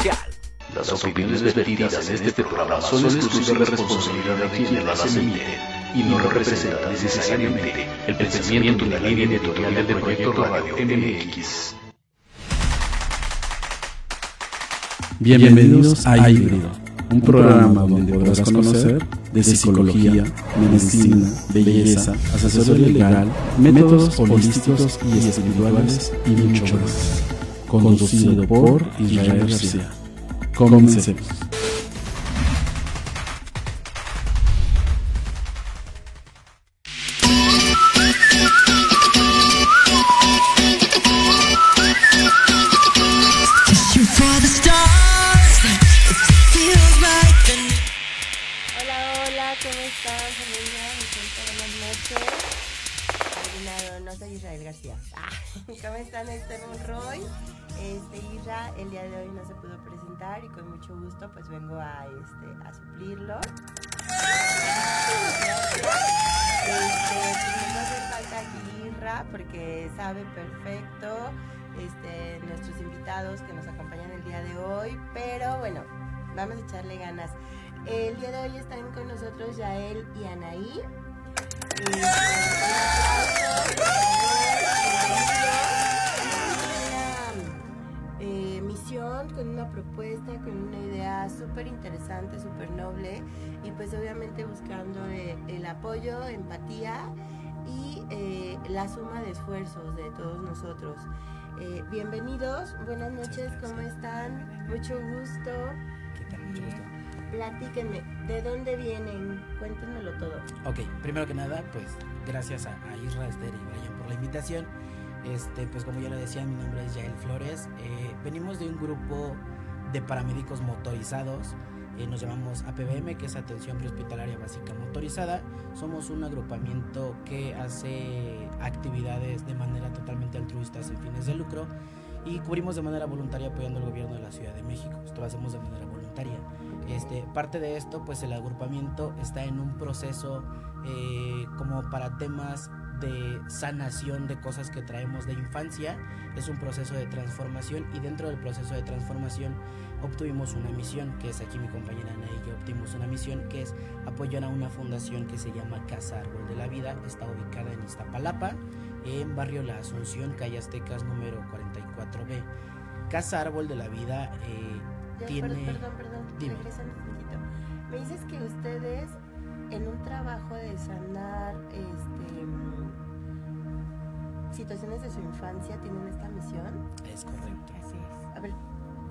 social. Las opiniones vertidas en este programa son exclusiva responsabilidad de quienes las emiten y no representan necesariamente el pensamiento ni la línea editorial de Proyecto Radio MX. Bienvenidos a Híbrido, un programa donde podrás conocer de psicología, medicina, belleza, asesoría legal, métodos holísticos y espirituales y mucho más. Conducido por Israel García. Comencemos. Y con mucho gusto pues vengo a este a suplirlo. Este, pues, a hacer falta aquí porque sabe perfecto este, nuestros invitados que nos acompañan el día de hoy, pero bueno, vamos a echarle ganas. El día de hoy están con nosotros Yael y Anaí. Este, misión, con una propuesta, con una idea súper interesante, súper noble y pues obviamente buscando eh, el apoyo, empatía y eh, la suma de esfuerzos de todos nosotros. Eh, bienvenidos, buenas noches, ¿cómo están? Mucho gusto. ¿Qué tal? Mucho gusto. Platíquenme, ¿de dónde vienen? Cuéntenmelo todo. Ok, primero que nada, pues gracias a, a Isra, Esther y Brian por la invitación. Este, pues como ya lo decía, mi nombre es Yael Flores. Eh, venimos de un grupo de paramédicos motorizados. eh, nos llamamos APBM, que es Atención Prehospitalaria Básica Motorizada. Somos un agrupamiento que hace actividades de manera totalmente altruista sin fines de lucro y cubrimos de manera voluntaria apoyando al gobierno de la Ciudad de México. Esto lo hacemos de manera voluntaria. Este, parte de esto, pues el agrupamiento está en un proceso eh, como para temas de sanación de cosas que traemos de infancia. Es un proceso de transformación y dentro del proceso de transformación obtuvimos una misión, que es aquí mi compañera Ana y yo obtuvimos una misión que es apoyar a una fundación que se llama Casa Árbol de la Vida. Está ubicada en Iztapalapa, en barrio La Asunción, calle Aztecas número 44B. Casa Árbol de la Vida eh, Ya, tiene... Perdón, perdón, perdón. Dime. Regresando un poquito. Me dices que ustedes en un trabajo de sanar este, situaciones de su infancia tienen esta misión. Es correcto. Así es. A ver,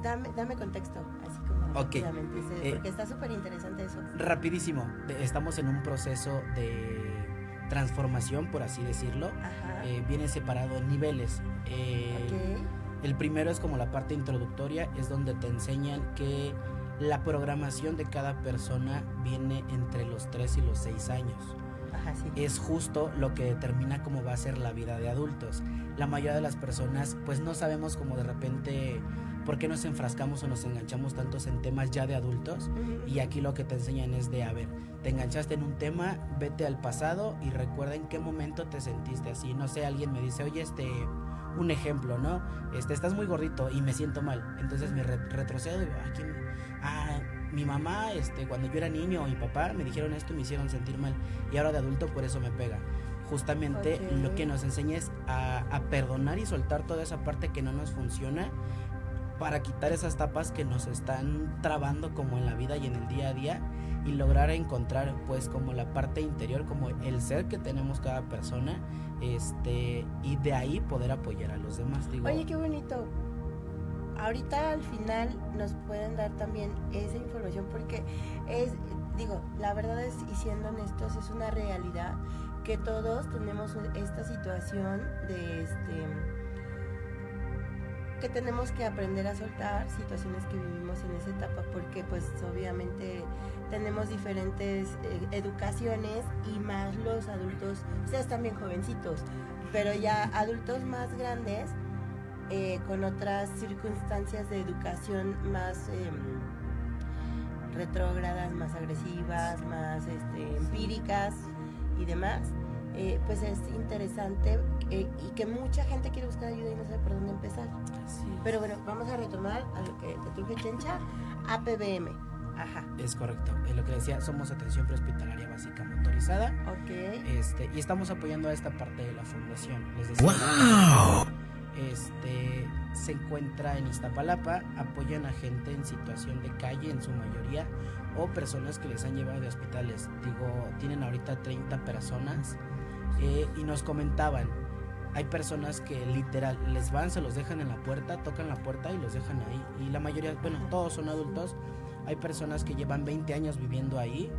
dame, dame contexto, así como Ok. rápidamente, Eh, porque está súper interesante eso. Rapidísimo, estamos en un proceso de transformación, por así decirlo. Ajá. Eh, viene separado en niveles. Eh, ok. El primero es como la parte introductoria, es donde te enseñan que la programación de cada persona viene entre los 3 y los 6 años. Ajá, sí. Es justo lo que determina cómo va a ser la vida de adultos. La mayoría de las personas pues no sabemos cómo de repente por qué nos enfrascamos o nos enganchamos tantos en temas ya de adultos. Y aquí lo que te enseñan es de, a ver, te enganchaste en un tema, vete al pasado y recuerda en qué momento te sentiste así. No sé, alguien me dice, oye, este, un ejemplo, ¿no? Este, estás muy gordito y me siento mal. Entonces me re- retrocedo y digo, "Ay, ¿quién? Ah, mi mamá, este, cuando yo era niño, mi papá me dijeron esto y me hicieron sentir mal. Y ahora de adulto por eso me pega. Justamente Ok. lo que nos enseña es a, a perdonar y soltar toda esa parte que no nos funciona para quitar esas tapas que nos están trabando como en la vida y en el día a día y lograr encontrar pues como la parte interior como el ser que tenemos cada persona este y de ahí poder apoyar a los demás digo Oye, qué bonito. Ahorita al final nos pueden dar también esa información porque es, digo, la verdad es, y siendo honestos, es una realidad que todos tenemos esta situación de este que tenemos que aprender a soltar situaciones que vivimos en esa etapa porque pues obviamente tenemos diferentes eh, educaciones y más los adultos, ustedes también jovencitos, pero ya adultos más grandes eh, con otras circunstancias de educación más eh, retrógradas, más agresivas, más este, empíricas y demás, eh, pues es interesante eh, y que mucha gente quiere buscar ayuda y no sabe por dónde empezar. Pero bueno, vamos a retomar a lo que te truje Chencha, APBM. Ajá. Es correcto. Es lo que decía, somos atención prehospitalaria básica motorizada. Ok. Este, y estamos apoyando a esta parte de la fundación. Les decía, Este se encuentra en Iztapalapa, apoyan a gente en situación de calle en su mayoría o personas que les han llevado de hospitales. Digo, tienen ahorita 30 personas eh, y nos comentaban, hay personas que literal les van, se los dejan en la puerta, tocan la puerta y los dejan ahí. Y la mayoría, bueno, todos son adultos. Hay personas que llevan 20 años viviendo ahí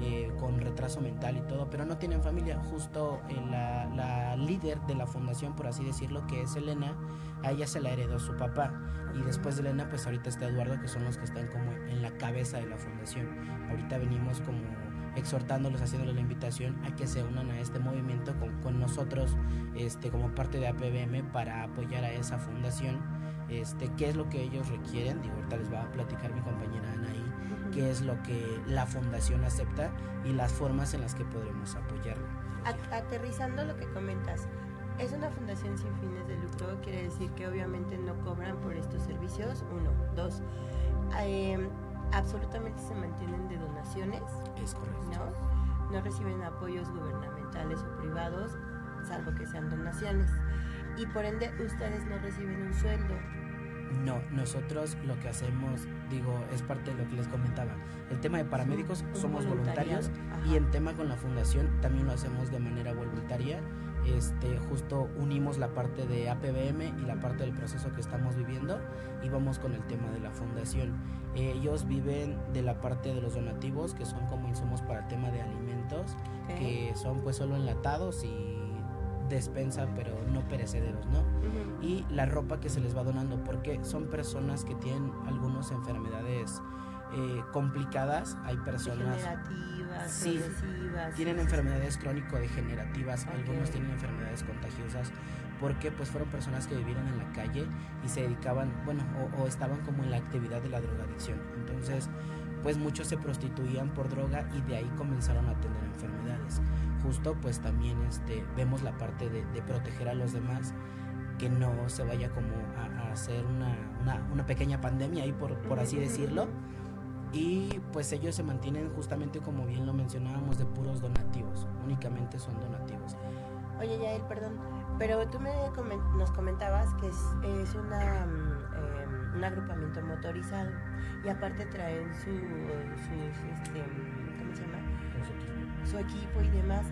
eh, con retraso mental y todo, pero no tienen familia. Justo eh, la, la líder de la fundación, por así decirlo, que es Elena, a ella se la heredó su papá. Y después de Elena, pues ahorita está Eduardo, que son los que están como en la cabeza de la fundación. Ahorita venimos como exhortándolos, haciéndoles la invitación a que se unan a este movimiento con, con nosotros este, como parte de APBM para apoyar a esa fundación. Este, qué es lo que ellos requieren, digo, ahorita les va a platicar mi compañera qué es lo que la fundación acepta y las formas en las que podremos apoyarla. Aterrizando lo que comentas, es una fundación sin fines de lucro, quiere decir que obviamente no cobran por estos servicios, uno. Dos, eh, absolutamente se mantienen de donaciones, Es correcto. ¿no? No reciben apoyos gubernamentales o privados, salvo que sean donaciones. Y por ende, ustedes no reciben un sueldo. No, nosotros lo que hacemos, digo, es parte de lo que les comentaba. El tema de paramédicos somos voluntarios Ajá. y en tema con la fundación también lo hacemos de manera voluntaria. Este, justo unimos la parte de APBM y la parte del proceso que estamos viviendo y vamos con el tema de la fundación. Eh, ellos viven de la parte de los donativos, que son como insumos para el tema de alimentos, que son pues solo enlatados y despensa, pero no perecederos, ¿no? Ujú. y la ropa que se les va donando, porque son personas que tienen algunas enfermedades eh, complicadas, hay personas Degenerativas, Sí, tienen sí, sí, sí. enfermedades crónico-degenerativas, Ok. algunos tienen enfermedades contagiosas, porque pues fueron personas que vivieron en la calle y se dedicaban, bueno, o, o estaban como en la actividad de la drogadicción. Entonces, pues muchos se prostituían por droga y de ahí comenzaron a tener enfermedades. Justo pues también este, vemos la parte de, de proteger a los demás, que no se vaya como a, a hacer una, una, una pequeña pandemia ahí por, por así decirlo. Y pues ellos se mantienen justamente como bien lo mencionábamos de puros donativos, únicamente son donativos. Oye, Yael, perdón, pero tú me comen- nos comentabas que es, es una, eh, un agrupamiento motorizado y aparte traen su, sus, este. Su equipo y demás.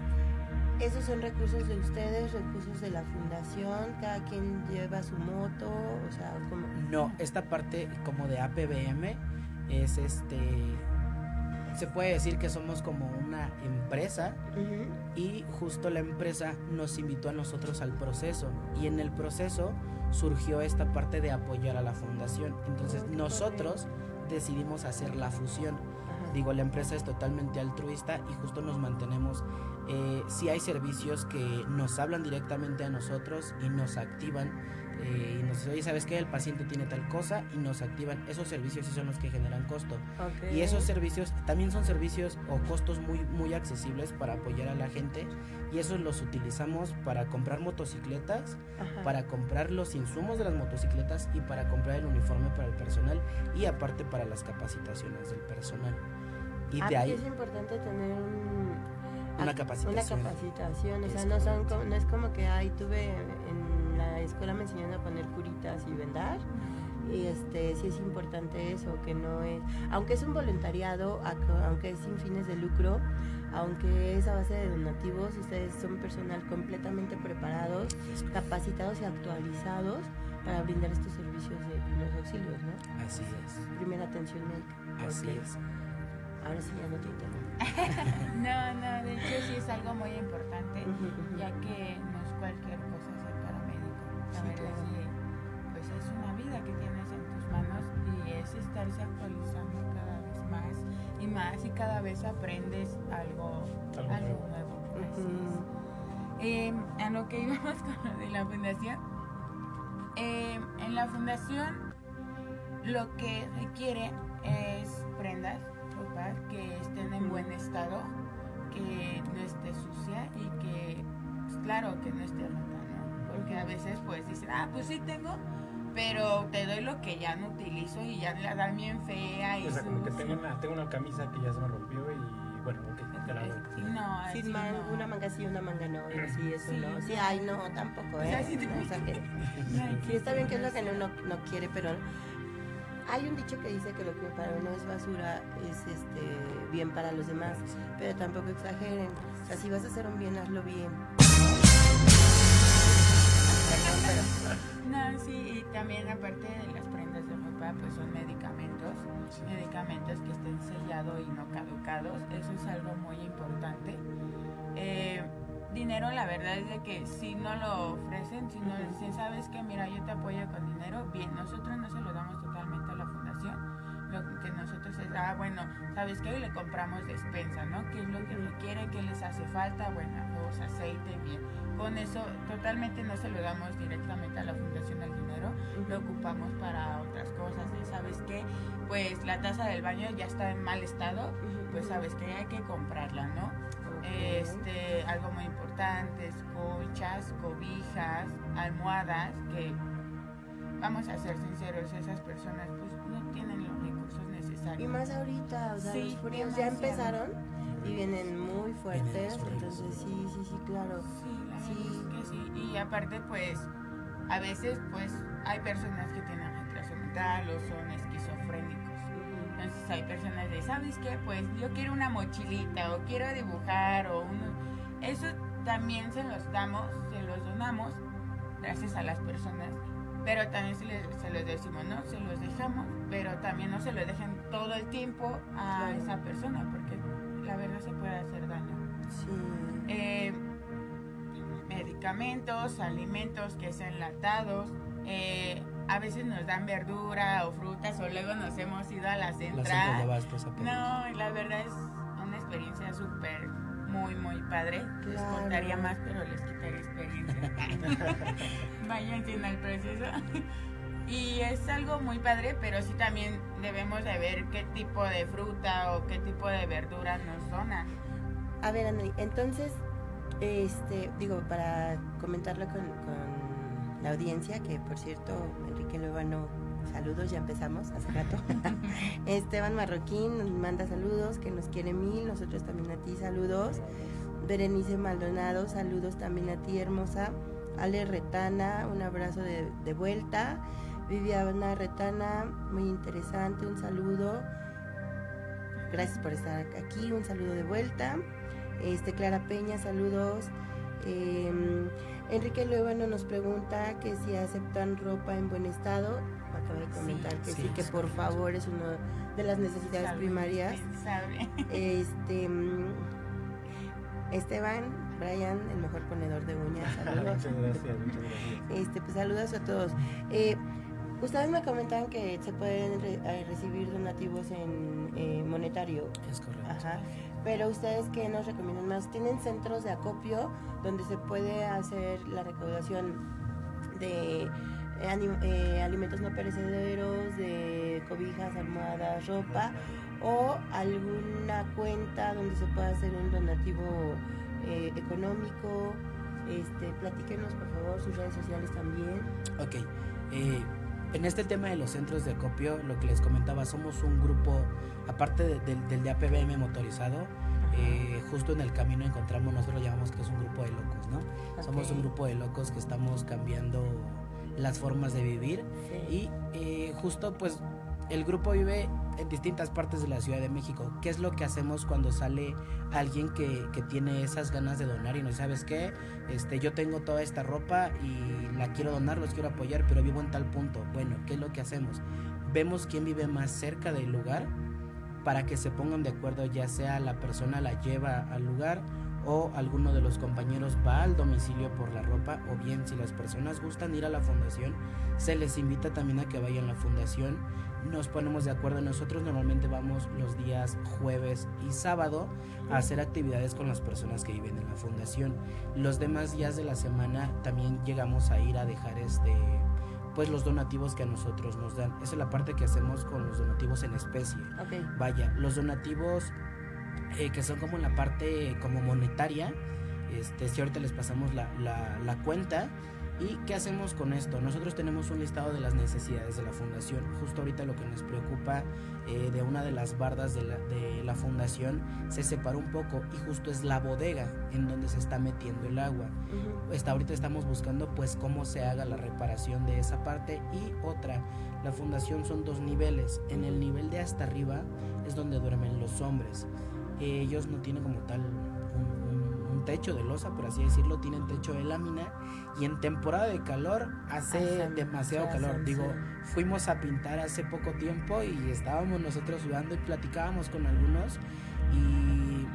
¿Esos son recursos de ustedes, recursos de la fundación? ¿Cada quien lleva su moto? O sea, ¿cómo? No, esta parte como de APBM es este se puede decir que somos como una empresa y justo la empresa nos invitó a nosotros al proceso y en el proceso surgió esta parte de apoyar a la fundación. Entonces qué nosotros decidimos hacer la fusión. Digo, la empresa es totalmente altruista y justo nos mantenemos. Eh, si hay servicios que nos hablan directamente a nosotros y nos activan eh, y nos dicen, oye, ¿sabes qué? El paciente tiene tal cosa y nos activan. Esos servicios sí son los que generan costo. Y esos servicios también son servicios o costos muy, muy accesibles para apoyar a la gente y esos los utilizamos para comprar motocicletas, Ajá. para comprar los insumos de las motocicletas y para comprar el uniforme para el personal y aparte para las capacitaciones del personal. Y Ah, de ahí es importante tener un- Una capacitación. Una capacitación, o sea, no, son no es como que, ay, tuve en la escuela me enseñaron a poner curitas y vendar. Y este, sí es importante eso, que no es, aunque es un voluntariado, aunque es sin fines de lucro, aunque es a base de donativos, ustedes son personal completamente preparados, capacitados y actualizados para brindar estos servicios de primeros auxilios, ¿no? así es, Primera atención médica. así es. Ahora sí ya no te interrumpo. No, no, de hecho sí es algo muy importante, ya que no es cualquier cosa ser paramédico. La Sí, verdad claro. sí, pues es una vida que tienes en tus manos y es estarse actualizando cada vez más y más y cada vez aprendes algo, Algo algo, nuevo. nuevo. así es. Eh, a lo que íbamos con lo de la fundación. eh, en la fundación lo que requiere es prendas, ropa que estén en buen estado, que no esté sucia y que, pues, claro, que no esté rota, ¿no? veces pues dicen, ah, pues sí tengo, pero te doy lo que ya no utilizo y ya la dan bien fea. Y O sea, como que tengo una, tengo una camisa que ya se me rompió y bueno, ok, te la doy. No, así Sin man- no. una manga sí, una manga no, y así, eso Sí, no. Sí, ay, no, tampoco, O sea, ¿eh? sí te- No exagere. No hay Sí, está bien que es lo que uno no quiere, pero hay un dicho que dice que lo que para uno es basura es este bien para los demás, pero tampoco exageren. O sea, si vas a hacer un bien, hazlo bien. No, sí, y también aparte de las prendas de ropa, pues son medicamentos, medicamentos que estén sellados y no caducados, eso es algo muy importante. Eh, dinero, la verdad es de que si no lo ofrecen, si no dicen, sabes que mira, yo te apoyo con dinero, bien, nosotros no se lo damos totalmente. Lo que nosotros es, ah, bueno, sabes que hoy le compramos despensa, ¿no? ¿Qué es lo que requiere? ¿Qué les hace falta? Bueno, arroz, aceite, bien. Con eso totalmente no se lo damos directamente a la fundación el dinero, lo ocupamos para otras cosas. ¿eh? ¿Sabes qué? Pues la taza del baño ya está en mal estado, pues sabes que hay que comprarla, ¿no? Este, algo muy importante, colchas, cobijas, almohadas, que vamos a ser sinceros, esas personas Y más ahorita, o sea, Sí, los fríos ya empezaron y vienen muy fuertes, entonces sí, sí, sí, claro. Sí, la Sí. es que sí. Y aparte, pues, a veces, pues, hay personas que tienen retraso mental o son esquizofrénicos. Entonces hay personas de, ¿sabes qué? Pues yo quiero una mochilita o quiero dibujar o uno... Eso también se los damos, se los donamos gracias a las personas. Pero también se, les, se los decimos, ¿no? Se los dejamos, pero también no se lo dejen todo el tiempo a Claro. esa persona porque la verdad se puede hacer daño Sí. eh, medicamentos, alimentos que sean enlatados. eh, a veces nos dan verdura o frutas o luego nos hemos ido a la central. apenas. No, la verdad es una experiencia súper, muy, muy padre. Les Claro. contaría más, pero les quitaría experiencia. Vayan sin el proceso. Y es algo muy padre, pero sí también debemos de ver qué tipo de fruta o qué tipo de verduras nos donan. A ver, entonces, este, digo, para comentarlo con, con la audiencia, que por cierto, Enrique Luevano, saludos, ya empezamos hace rato. Esteban Marroquín nos manda saludos, que nos quiere mil, nosotros también a ti, saludos. Berenice Maldonado, saludos también a ti, hermosa. Ale Retana, un abrazo de, de vuelta. Viviana Retana, muy interesante, un saludo. Gracias por estar aquí, un saludo de vuelta. Este, Clara Peña, saludos. Eh, Enrique Luevano nos pregunta que si aceptan ropa en buen estado. Acaba de comentar que sí, sí, que por favor es una de las necesidades primarias. Este mm, Esteban, Brian, el mejor ponedor de uñas, saludos. muchas gracias, muchas gracias. Este, pues saludos a todos. Eh, ustedes me comentaban que se pueden re- eh, recibir donativos en eh, monetario. Es correcto. Ajá. Pero ustedes qué nos recomiendan más? ¿Tienen centros de acopio donde se puede hacer la recaudación de eh, eh, alimentos no perecederos, de cobijas, almohadas, ropa? ¿O alguna cuenta donde se pueda hacer un donativo eh, económico? Este, platíquenos por favor sus redes sociales también. Ok. eh, en este tema de los centros de acopio, lo que les comentaba, somos un grupo, aparte de- del- del de APBM motorizado, eh, justo en el camino encontramos, nosotros llamamos que es un grupo de locos, ¿no? Somos un grupo de locos que estamos cambiando las formas de vivir Sí. y eh, justo pues el grupo vive en distintas partes de la Ciudad de México. ¿Qué es lo que hacemos cuando sale alguien que, que tiene esas ganas de donar y no sabes qué? Este, yo tengo toda esta ropa y la quiero donar, los quiero apoyar, pero vivo en tal punto. Bueno, ¿qué es lo que hacemos? Vemos quién vive más cerca del lugar para que se pongan de acuerdo, ya sea la persona la lleva al lugar o alguno de los compañeros va al domicilio por la ropa o bien si las personas gustan ir a la fundación se les invita también a que vayan a la fundación nos ponemos de acuerdo. Nosotros normalmente vamos los días jueves y sábado a hacer actividades con las personas que viven en la fundación. Los demás días de la semana también llegamos a ir a dejar este pues los donativos que a nosotros nos dan. Esa es la parte que hacemos con los donativos en especie. Ok. Vaya, los donativos eh, que son como la parte como monetaria, este, si ahorita les pasamos la, la, la cuenta, ¿Y qué hacemos con esto? Nosotros tenemos un listado de las necesidades de la fundación. Justo ahorita lo que nos preocupa eh, de una de las bardas de la, de la fundación se separó un poco y justo es la bodega en donde se está metiendo el agua. Está, ahorita estamos buscando pues cómo se haga la reparación de esa parte y otra. La fundación son dos niveles. En el nivel de hasta arriba es donde duermen los hombres. ellos no tienen como tal techo de losa, por así decirlo, tienen techo de lámina y en temporada de calor hace demasiado calor. Digo, fuimos a pintar hace poco tiempo y estábamos nosotros sudando y platicábamos con algunos y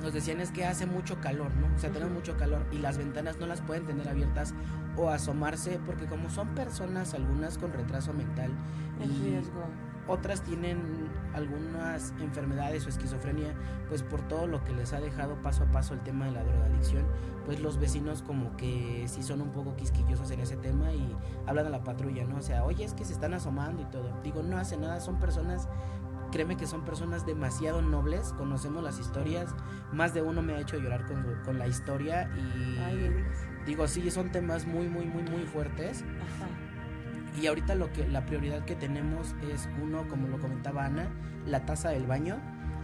nos decían es que hace mucho calor, ¿no? O sea, tenemos mucho calor y las ventanas no las pueden tener abiertas o asomarse porque como son personas algunas con retraso mental El y riesgo. Otras tienen algunas enfermedades o esquizofrenia, pues por todo lo que les ha dejado paso a paso el tema de la drogadicción, pues los vecinos como que sí son un poco quisquillosos en ese tema y hablan a la patrulla, ¿no? O sea, oye, es que se están asomando y todo. Digo, no hace nada, son personas, créeme que son personas demasiado nobles, conocemos las historias, más de uno me ha hecho llorar con, con la historia y Ay, digo, sí, son temas muy, muy, muy, muy fuertes. Ajá. Y ahorita lo que la prioridad que tenemos es uno, como lo comentaba Ana, la taza del baño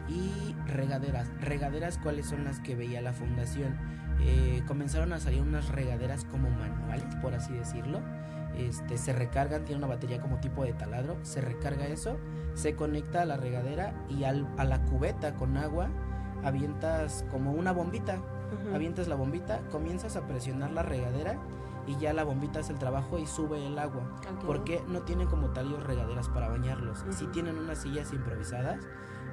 y regaderas. Regaderas, ¿cuáles son las que veía la fundación? Eh, comenzaron a salir unas regaderas como manuales, por así decirlo. Este, se recargan, tiene una batería como tipo de taladro, se recarga eso, se conecta a la regadera y al- a la cubeta con agua avientas como una bombita, Ujú. avientas la bombita, comienzas a presionar la regadera y ya la bombita hace el trabajo y sube el agua. Ok. Porque no tienen como tal ellos regaderas para bañarlos. Ujú. Sí tienen unas sillas improvisadas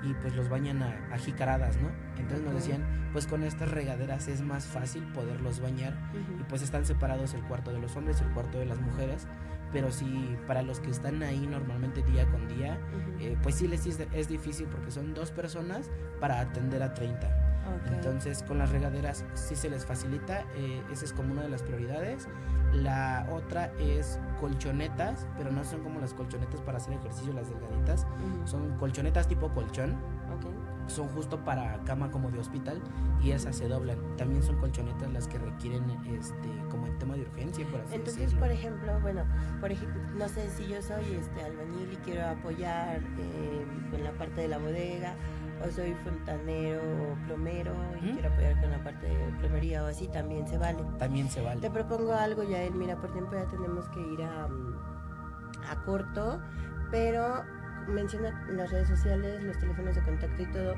y pues los bañan a, a jicaradas, ¿no? Entonces nos Ok. decían, pues con estas regaderas es más fácil poderlos bañar y Ujú. pues están separados el cuarto de los hombres y el cuarto de las mujeres. Pero sí, para los que están ahí normalmente día con día, Ujú. eh, pues sí les es, es difícil porque son dos personas para atender a 30. Ok. Entonces con las regaderas sí se les facilita, eh, esa es como una de las prioridades. La otra es colchonetas, pero no son como las colchonetas para hacer ejercicio, las delgaditas, Ujú. son colchonetas tipo colchón, Ok. son justo para cama como de hospital y esas se doblan. También son colchonetas las que requieren este como en tema de urgencia, por así Entonces, decirlo. por ejemplo, bueno, por ejemplo, no sé si yo soy este albañil y quiero apoyar eh, con la parte de la bodega, o soy fontanero o plomero y quiero apoyar con la parte de plomería o así, también se vale. También se Te vale. propongo algo, Yael. Mira, por tiempo ya tenemos que ir a, mm, a corto, pero menciona las redes sociales, los teléfonos de contacto y todo.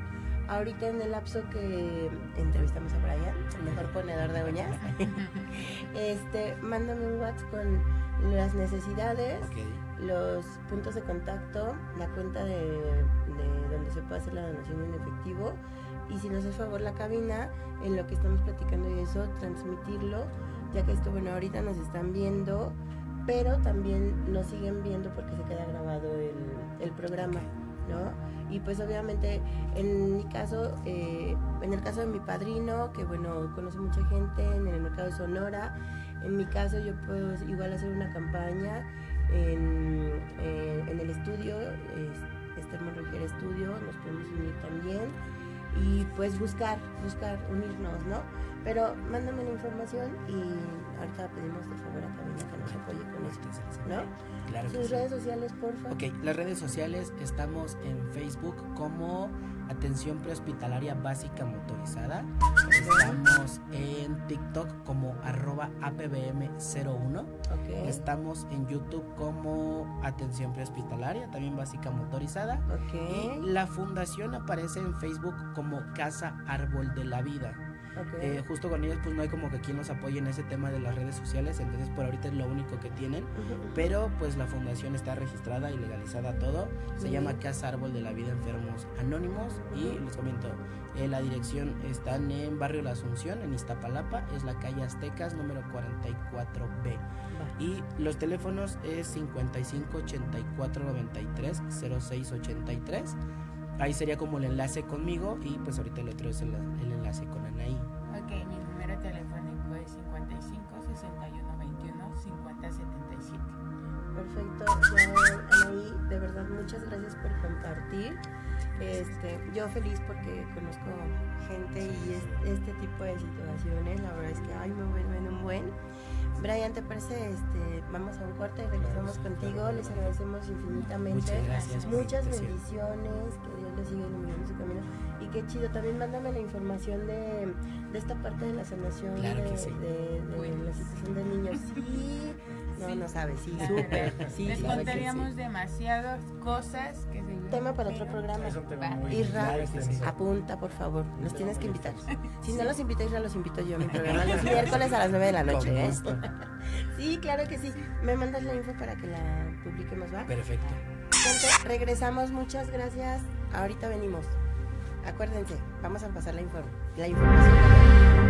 Ahorita en el lapso que entrevistamos a Brian, el mejor ponedor de uñas, este, mándame un WhatsApp con las necesidades, Ok. Los puntos de contacto, la cuenta de, de donde se puede hacer la donación en efectivo y si nos hace favor la cabina, en lo que estamos platicando y eso, transmitirlo, ya que esto, bueno, ahorita nos están viendo, pero también nos siguen viendo porque se queda grabado el, el programa, ¿no? Y pues obviamente en mi caso, eh, en el caso de mi padrino, que bueno, conoce mucha gente en el mercado de Sonora, en mi caso yo puedo igual hacer una campaña en, eh, en el estudio, es- Esther Monroger Estudio, nos podemos unir también y pues buscar, buscar unirnos, ¿no? Pero mándame la información y ahorita pedimos de favor a Camila que nos apoye con esto, ¿no? Claro Sus sí. redes sociales, porfa. Ok, las redes sociales estamos en Facebook como Atención Prehospitalaria Básica Motorizada. Estamos en TikTok como arroba APBM01. Ok. Estamos en YouTube como Atención Prehospitalaria, también Básica Motorizada. Y la fundación aparece en Facebook como Casa Árbol de la Vida. Ok. Eh, justo con ellos pues no hay como que quien los apoye en ese tema de las redes sociales, entonces por ahorita es lo único que tienen. Ujú. Pero pues la fundación está registrada y legalizada todo. Se Muy llama bien. Casa Árbol de la Vida Enfermos Anónimos. Y les comento, eh, la dirección están en Barrio La Asunción, en Iztapalapa. Es la calle Aztecas número 44B. Va. Y los teléfonos es 55 84 93 06 83. Ahí sería como el enlace conmigo y pues ahorita el otro es el, el enlace con Anaí. Ok, mi número telefónico es 55 61 21 50 77. Perfecto, ya Anaí, de verdad muchas gracias por compartir. Este, yo feliz porque conozco gente y es- este tipo de situaciones, la verdad es que ay me vuelven un buen. Brian, ¿te parece? Este, vamos a un corte y regresamos contigo. Les agradecemos infinitamente. Muchas gracias Muchas bendiciones. Que Dios les siga iluminando su camino. Y qué chido. También mándame la información de, de esta parte de la sanación Claro de, sí. de- de la situación de niños. Sí. No, Sí. no sabes. Sí, súper. Sí, Les claro contaríamos sí. demasiadas cosas que se Tema para otro programa. Es un tema Va. muy Irra, apunta, por favor. Nos tienes que invitar. Si no los invita Isra, los invito yo a mi programa los miércoles a las 9 de la noche. ¿eh? Sí, claro que sí. Me mandas la info para que la publiquemos, ¿va? Perfecto. Gente, regresamos. Muchas gracias. Ahorita venimos. Acuérdense, vamos a pasar la, inform la información.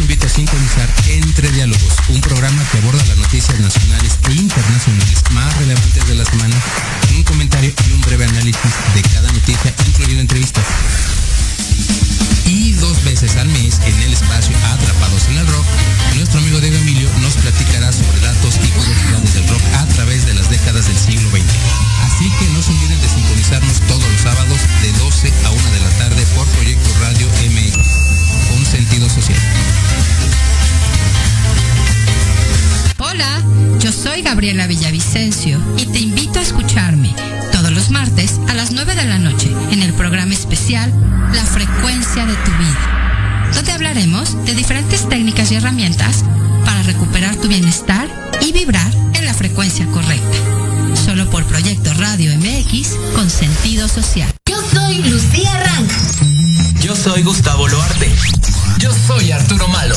Los invito a sintonizar Entre Diálogos, un programa que aborda las noticias nacionales e internacionales más relevantes de la semana, con un comentario y un breve análisis de cada noticia, incluyendo entrevistas. Y dos veces al mes, en el espacio Atrapados en el Rock, nuestro amigo Diego Emilio Y te invito a escucharme todos los martes a las 9 de la noche en el programa especial La frecuencia de tu vida, donde hablaremos de diferentes técnicas y herramientas para recuperar tu bienestar y vibrar en la frecuencia correcta. Solo por Proyecto Radio MX con sentido social. Yo soy Lucía Rank. Yo soy Gustavo Loarte. Yo soy Arturo Malo.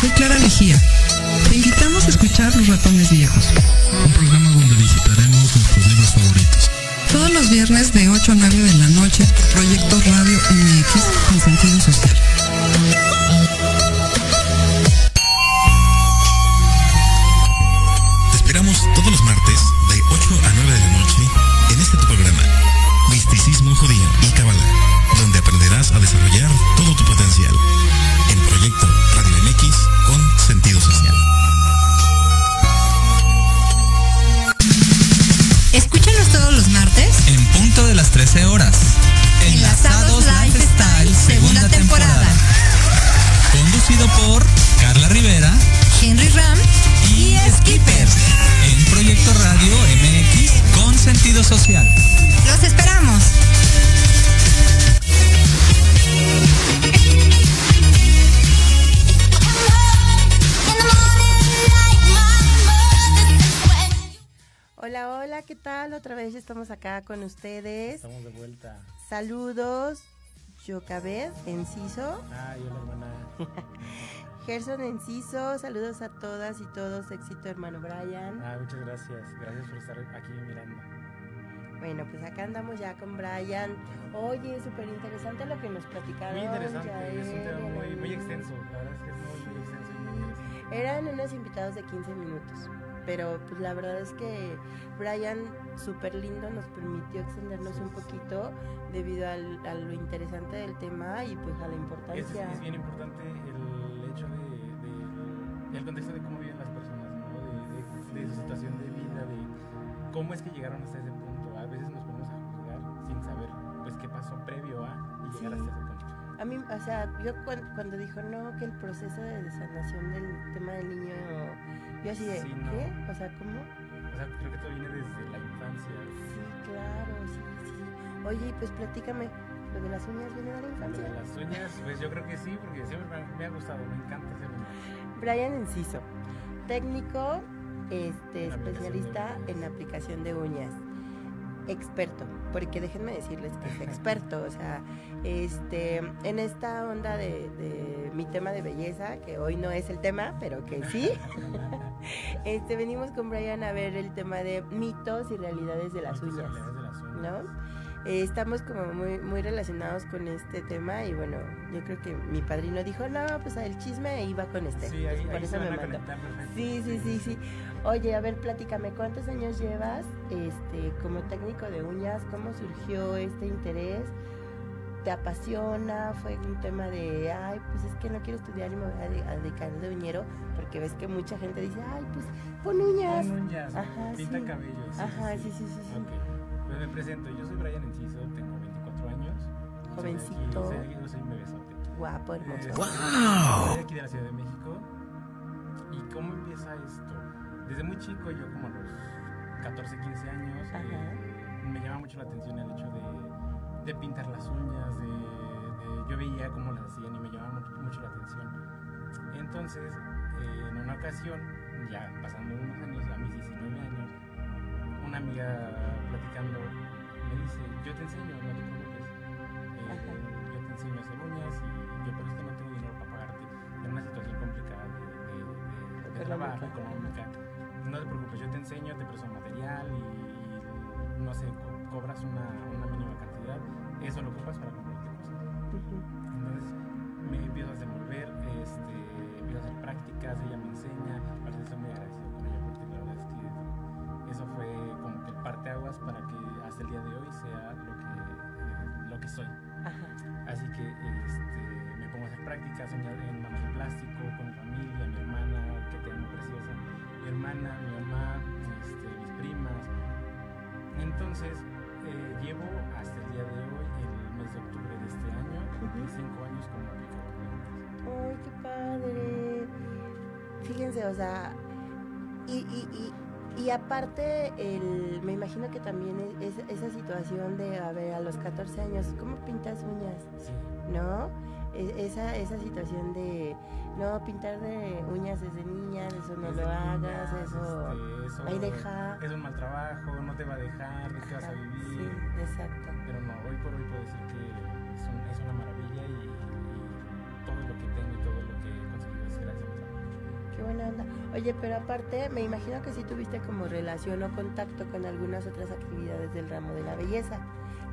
Soy Clara Mejía. Te invitamos a escuchar Los Ratones Viejos. Un programa donde visitaremos nuestros libros favoritos. Todos los viernes de 8 a 9 de la noche Proyecto Radio MX con sentido social. Ustedes. Estamos de vuelta. Saludos, Yocabed, Enciso. Ay, hola hermana. Gerson Enciso, saludos a todas y todos, éxito hermano Brian. Ah, muchas gracias. Gracias por estar aquí mirando. Bueno, pues acá andamos ya con Brian. Oye, súper interesante lo que nos platicaron. Muy interesante, es un tema muy, muy extenso. La verdad es que es muy, muy extenso y muy interesante. Eran unos invitados de 15 minutos, pero pues la verdad es que Brian, súper lindo, nos permitió extendernos un poquito debido al- a lo interesante del tema y pues a la Es, importancia. es bien importante el hecho de, de- el contexto de cómo viven las personas, ¿no? de, de- de su situación de vida, de cómo es que llegaron hasta ese punto. A veces nos ponemos a juzgar sin saber pues qué pasó previo a y llegar Sí. hasta ese punto. A mí, o sea, yo cuan- cuando, dijo no, que el proceso de desanación del tema del niño, yo así de, Sí, no. ¿qué? O sea, ¿cómo? O sea, creo que todo viene desde la Oye, pues platícame, ¿lo de las uñas viene de la Lo infancia? de las uñas, pues yo creo que sí, porque siempre me, ha gustado, me encanta hacer uñas. Brian Enciso, técnico, este, especialista en aplicación de uñas, experto, porque déjenme decirles que es experto, o sea, este, en esta onda de, de mi tema de belleza, que hoy no es el tema, pero que sí, este, venimos con Brian a ver el tema de mitos y realidades de las Mitos uñas. realidades de las uñas. ¿no? Eh, estamos como muy, muy relacionados con este tema y bueno, yo creo que mi padrino dijo, no, pues el chisme iba con este. Sí, ahí, Por ahí eso me mandó. Sí, sí, sí, sí. Oye, a ver, platícame, ¿cuántos años llevas este, como técnico de uñas? ¿Cómo surgió este interés? ¿Te apasiona? ¿Fue un tema de, ay, pues es que no quiero estudiar y me voy a de- a dedicar de uñero? Porque ves que mucha gente dice, ay, pues pon uñas. Pon uñas, Ajá, pinta sí. cabello. Sí, Ajá, sí, sí, sí. sí. Me presento, yo soy Brian Enciso, tengo 24 años. Jovencito. Soy de aquí, yo soy un bebesote. Guapo, hermoso. Eh, ¡Guau! Soy de aquí de la Ciudad de México. ¿Y cómo empieza esto? Desde muy chico, yo como a los 14, 15 años, eh, me llama mucho la atención el hecho de, de pintar las uñas, de, de- yo veía cómo las hacían y me llamaba mucho, mucho la atención. Entonces, eh, en una ocasión, ya pasando unos años, a mis 19 años, una amiga platicando me dice, yo te enseño, no te preocupes. Eh, yo te enseño a hacer uñas y yo, pero es que no tengo dinero para pagarte. En una situación complicada de, de- de- de trabajo, Económica. No te preocupes, yo te enseño, te presto material y, y, no sé, co- cobras una, una mínima cantidad. Eso lo ocupas para comprarte cosas. Entonces me empiezo a desenvolver, este, empiezo a hacer prácticas, ella me enseña, parteaguas para que hasta el día de hoy sea lo que, eh, lo que soy. Ajá. Así que este, me pongo a hacer prácticas en, en manos de plástico, con mi familia, mi hermana, que te amo preciosa, mi hermana, mi mamá, este, mis primas. Entonces, eh, llevo hasta el día de hoy, el mes de octubre de este año, 25 años como aplicador de uñas. ¡Ay, qué padre! Fíjense, o sea, y, y, y, y aparte, el, me imagino que también es, es- esa situación de, a ver, a los 14 años, ¿cómo pintas uñas? Sí. ¿No? E- Esa, esa situación de, no, pintar de uñas desde niña, eso no Desde lo hagas, niñas, eso, este, eso ahí deja. Es un mal trabajo, no te va a dejar, de qué vas a vivir. Sí, exacto. Pero no, hoy por hoy puedo decir que es, un- es una maravilla y, y todo lo que tengo y todo lo Qué buena onda. Oye, pero aparte, me imagino que sí tuviste como relación o contacto con algunas otras actividades del ramo de la belleza,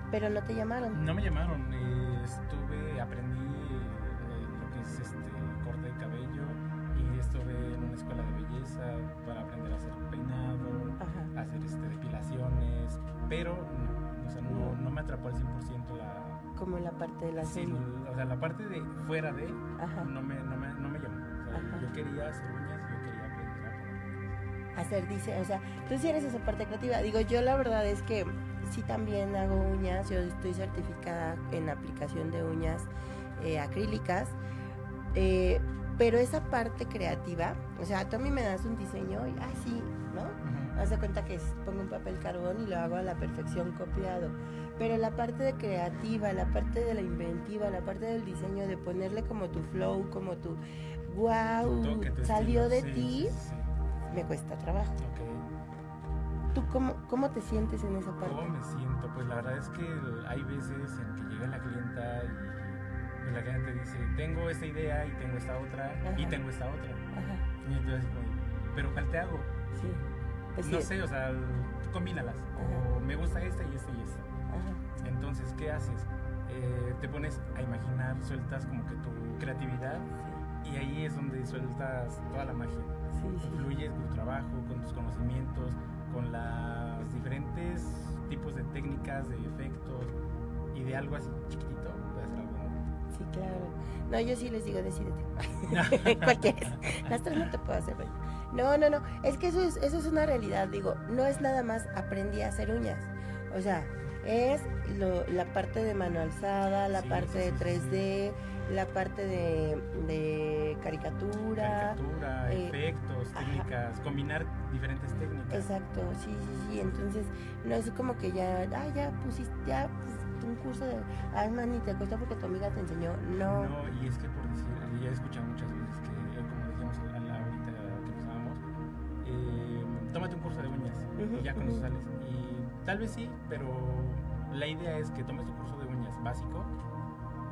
pero no te llamaron. No me llamaron, eh, estuve, aprendí eh, lo que es este corte de cabello y estuve en una escuela de belleza para aprender a hacer peinado, Ajá. hacer este, depilaciones, pero no, o sea, no, no me atrapó al 100% la, Como la parte de la Sí, o sea, la parte de fuera de Ajá. no me, no me, no me llamó. Ajá. yo quería hacer uñas, yo quería aprender a hacer dice, o sea, tú sí eres esa parte creativa. Digo, yo la verdad es que sí también hago uñas, yo estoy certificada en aplicación de uñas eh, acrílicas, eh, pero esa parte creativa, o sea, tú a mí me das un diseño y, ay, sí, ¿no? Haz de cuenta que pongo un papel carbón y lo hago a la perfección copiado. Pero la parte de creativa, la parte de la inventiva, la parte del diseño, de ponerle como tu flow, como tu wow, salió de sí, ti, sí, sí. me cuesta trabajo. Ok. ¿Tú cómo, cómo te sientes en esa parte? ¿Cómo me siento? Pues la verdad es que hay veces en que llega la clienta y, la cliente dice, tengo esta idea y tengo esta otra y tengo esta otra. Ajá, Y entonces así como, pero ¿cuál te hago? sí. Pues no sí. sé, o sea, combínalas. O me gusta esta y esta y esta. Ajá. Entonces, ¿qué haces? Eh, te pones a imaginar, sueltas como que tu creatividad y ahí es donde sueltas toda la magia. Sí. Fluyes con tu trabajo, con tus conocimientos, con los diferentes tipos de técnicas, de efectos y de algo así chiquitito, puede hacer algo. Sí, claro. No, yo sí les digo, decídete. ¿Cuál quieres? Las tres no te puedo hacer. güey. No, no, no. Es que eso es, eso es una realidad. Digo, no es nada más aprendí a hacer uñas. O sea, es lo- la parte de mano alzada, la Sí, parte de sí, sí, 3D, la parte de, de caricatura. Caricatura, eh, efectos, ajá. técnicas, combinar diferentes técnicas. Exacto, sí, sí, sí. Entonces, no es como que ya, ah, ya pusiste, ya un curso de, ay, mani, te cuesta porque tu amiga te enseñó. No. No, y es que por decir, ya he escuchado muchas veces que, eh, como dijimos a la ahorita que empezábamos, eh, tómate un curso de uñas y ya con eso sales. Y tal vez sí, pero la idea es que tomes tu curso de uñas básico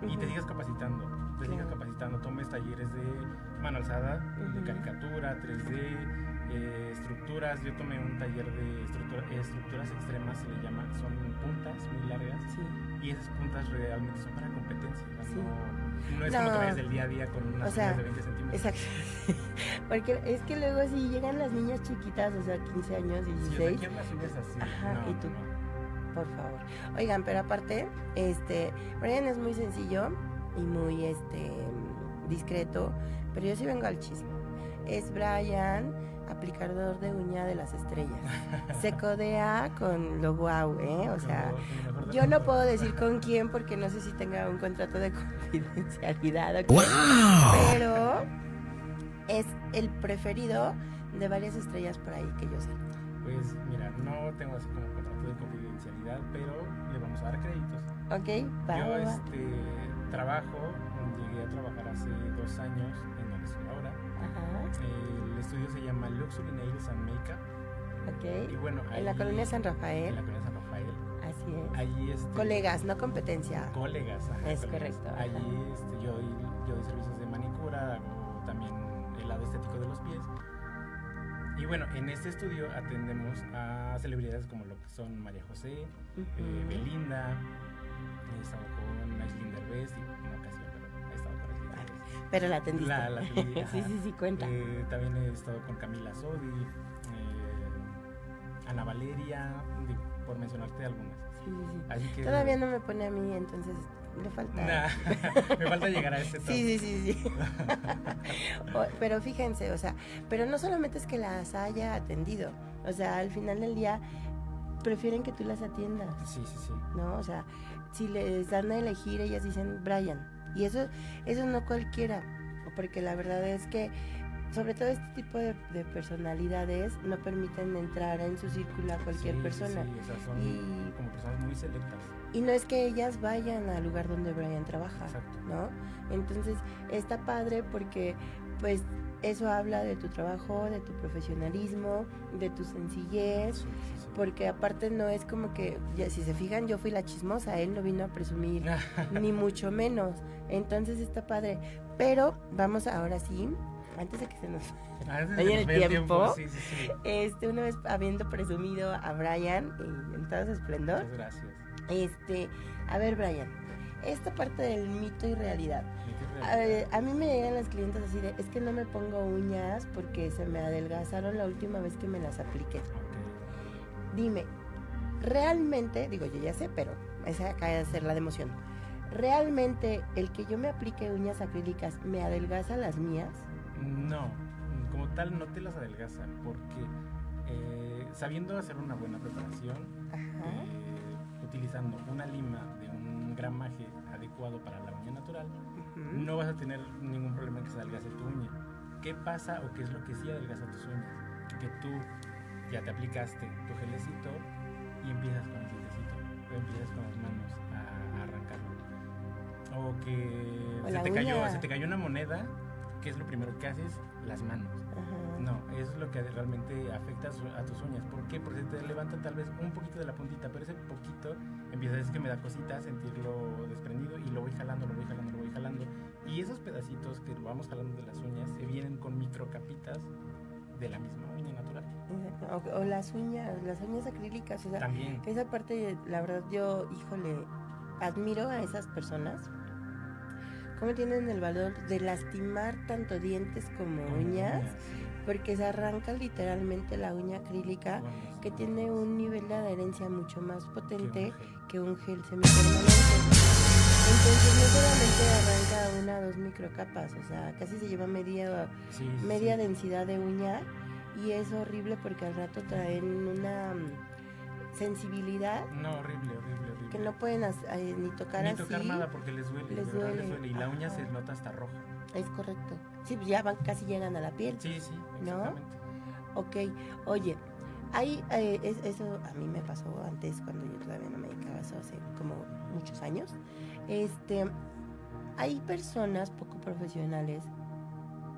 y te sigas capacitando. Te sigas capacitando, tomes talleres de mano alzada, de caricatura, 3D, eh, estructuras. Yo tomé un taller de estructura- estructuras extremas, se le llama, son puntas muy largas Sí. y esas puntas realmente son para competencia. ¿no? Sí. No, no es como No. que vayas del día a día con unas O sea, de 20 centímetros. Exacto. Porque es que luego si llegan las niñas chiquitas, o sea, 15 años, Sí, o sea, 16. quiero las así. Ajá, no, ¿y tú? Por favor. Oigan, pero aparte, este, Brian es muy sencillo y muy este discreto, pero yo sí vengo al chisme. Es Brian, aplicador de uña de las estrellas. Se codea con lo guau, ¿eh? O sea, yo no puedo decir con quién porque no sé si tenga un contrato de confidencialidad o qué, ¡Guau! pero es el preferido de varias estrellas por ahí que yo sé. Pues mira, no tengo así como contrato de confidencialidad, pero le vamos a dar créditos. ¿Ok? Va, Yo este, trabajo, llegué a trabajar hace dos años en donde estoy ahora. Ajá, El estudio se llama Luxury Nails and Makeup. Y ok. bueno, En la ahí- colonia San En la Rafael, colonia San Rafael. así es. Allí este, Colegas, no competencia. Colegas, ajá, Es colegas. correcto, Allí ajá. este, yo, yo doy servicios de manicura, hago también el lado estético de los pies. Y bueno, en este estudio atendemos a celebridades como lo que son María José, eh. Belinda, he estado con Aislinn Derbez y una ocasión, pero he estado con Aislinn Derbez. Pero la atendiste. La, la atendí, sí, sí, sí, cuenta. Eh, también he estado con Camila Sodi, eh, Ana Valeria, por mencionarte algunas. Sí, sí, sí. Así que Todavía no me pone a mí, entonces le falta. Nah, me falta llegar a ese top. Sí, sí, sí, sí. O- pero fíjense, o sea, pero no solamente es que las haya atendido, o sea, al final del día prefieren que tú las atiendas, Sí, sí, sí. ¿no? O sea, si les dan a elegir, ellas dicen Brian. Y eso, eso no cualquiera, porque la verdad es que, sobre todo este tipo de, de personalidades, no permiten entrar en su círculo a cualquier Sí, persona. sí, o sea, son Y- como personas muy selectas. Y no es que ellas vayan al lugar donde Brian trabaja, Exacto. ¿no? Entonces está padre porque pues eso habla de tu trabajo, de tu profesionalismo, de tu sencillez, Sí, sí, sí. porque aparte no es como que, ya si se fijan, yo fui la chismosa, él no vino a presumir, ni mucho menos. Entonces está padre. Pero vamos ahora sí, antes de que se nos vaya el tiempo, Sí, sí, sí. este, una vez habiendo presumido a Brian y en todo su esplendor, Muchas gracias. Este, a ver, Brian, esta parte del mito y realidad. A, mí me llegan las clientes así de, es que no me pongo uñas porque se me adelgazaron la última vez que me las apliqué. Dime, realmente, digo, yo ya sé, pero esa acaba de ser la de emoción. ¿Realmente el que yo me aplique uñas acrílicas me adelgaza las mías? No, como tal no te las adelgaza porque eh, sabiendo hacer una buena preparación, Ajá. eh, utilizando una lima de un gramaje adecuado, para la uña natural, no vas a tener ningún problema en que se adelgace tu uña. ¿Qué pasa o qué es lo que sí adelgaza tus uñas? Que tú ya te aplicaste tu gelecito y empiezas con el dientecito, o empiezas con las manos a, a arrancarlo. O que O se te, cayó, se te cayó una moneda, ¿qué es lo primero que haces? Las manos. No, eso es lo que realmente afecta a, tus uñas. ¿Por qué? Porque te levanta tal vez un poquito de la puntita, pero ese poquito empieza a decir que me da cosita sentirlo desprendido y lo voy jalando, lo voy jalando, lo voy jalando. Y esos pedacitos que vamos jalando de las uñas se vienen con microcapitas de la misma uña natural. O, o las uñas, las uñas acrílicas, o sea, También. esa parte, la verdad, yo, híjole, admiro a esas personas. Cómo tienen el valor de lastimar tanto dientes como uñas, porque se arranca literalmente la uña acrílica, que tiene un nivel de adherencia mucho más potente que un gel semipermanente. Entonces no solamente arranca una o dos microcapas, o sea, casi se lleva media, Sí, media sí. densidad de uña y es horrible porque al rato traen una mm, sensibilidad No, horrible, horrible. Que no pueden eh, ni tocar Ni así. tocar nada porque les duele, Les duele. les duele. Y la uña se nota hasta roja. Es correcto. Sí, ya van, casi llegan a la piel. Sí, sí, ¿No? Ok, oye, hay, eh, es- eso a mí me pasó antes cuando yo todavía no me dedicaba a eso, hace como muchos años. Este, hay personas poco profesionales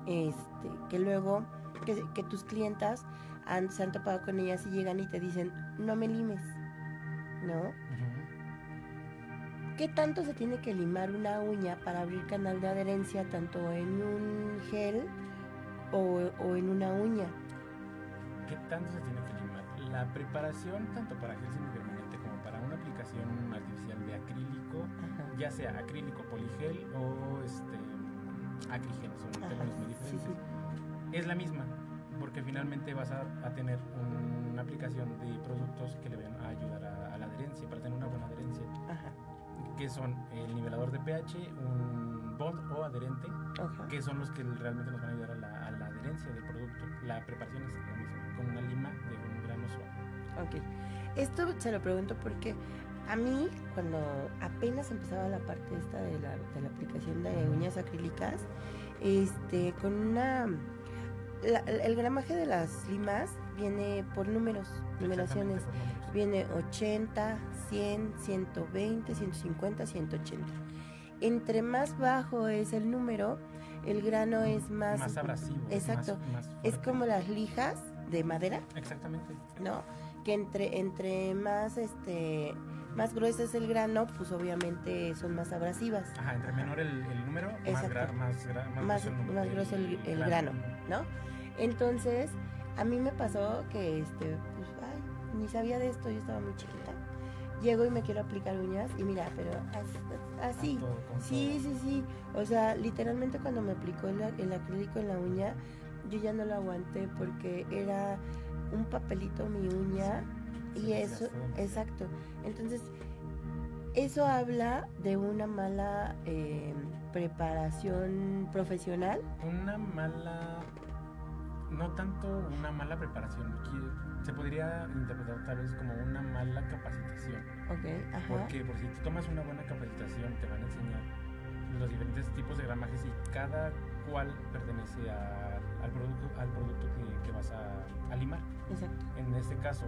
este, que luego, que, que tus clientas han, se han topado con ellas y llegan y te dicen, no me limes, ¿no? ¿Qué tanto se tiene que limar una uña para abrir canal de adherencia tanto en un gel o, o en una uña? ¿Qué tanto se tiene que limar? La preparación, tanto para gel semipermanente como para una aplicación artificial de acrílico, ya sea acrílico poligel o este acrigel, son términos muy diferentes, es la misma, porque finalmente vas a, a tener un- una aplicación de productos que le van a ayudar a, a la adherencia, para tener una buena adherencia, que son el nivelador de pH, un bond o adherente, que son los que realmente nos van a ayudar a la, a la adherencia del producto. La preparación es la misma, con una lima de un grano suave. Ok. Esto se lo pregunto porque a mí, cuando apenas empezaba la parte esta de la, de la aplicación de uñas acrílicas, este, con una... la- el gramaje de las limas viene por números, numeraciones. Viene 80, 100, 120, 150, 180. Entre más bajo es el número, el grano es más... Más abrasivo, Exacto. más- más es como las lijas de madera. Exactamente. ¿no? Que entre, entre más este más grueso es el grano, pues obviamente son más abrasivas. Ajá, entre menor el, el número, más, gra- más, gra- más, Más, grueso el, número- más grueso el, el grano, ¿no? Entonces, a mí me pasó que, este, ni sabía de esto, yo estaba muy chiquita. Llego y me quiero aplicar uñas y mira, pero as- así, sí, sí, sí. O sea, literalmente cuando me aplicó el, el acrílico en la uña, yo ya no lo aguanté porque era un papelito mi uña y eso, exacto. Entonces, eso habla de una mala eh, preparación profesional. Una mala, no tanto una mala preparación, se podría interpretar tal vez como una mala capacitación. Ok, ajá. Porque por si tú tomas una buena capacitación te van a enseñar los diferentes tipos de gramajes y cada cual pertenece a- al producto, al producto que, que vas a, a limar. Exacto. En este caso,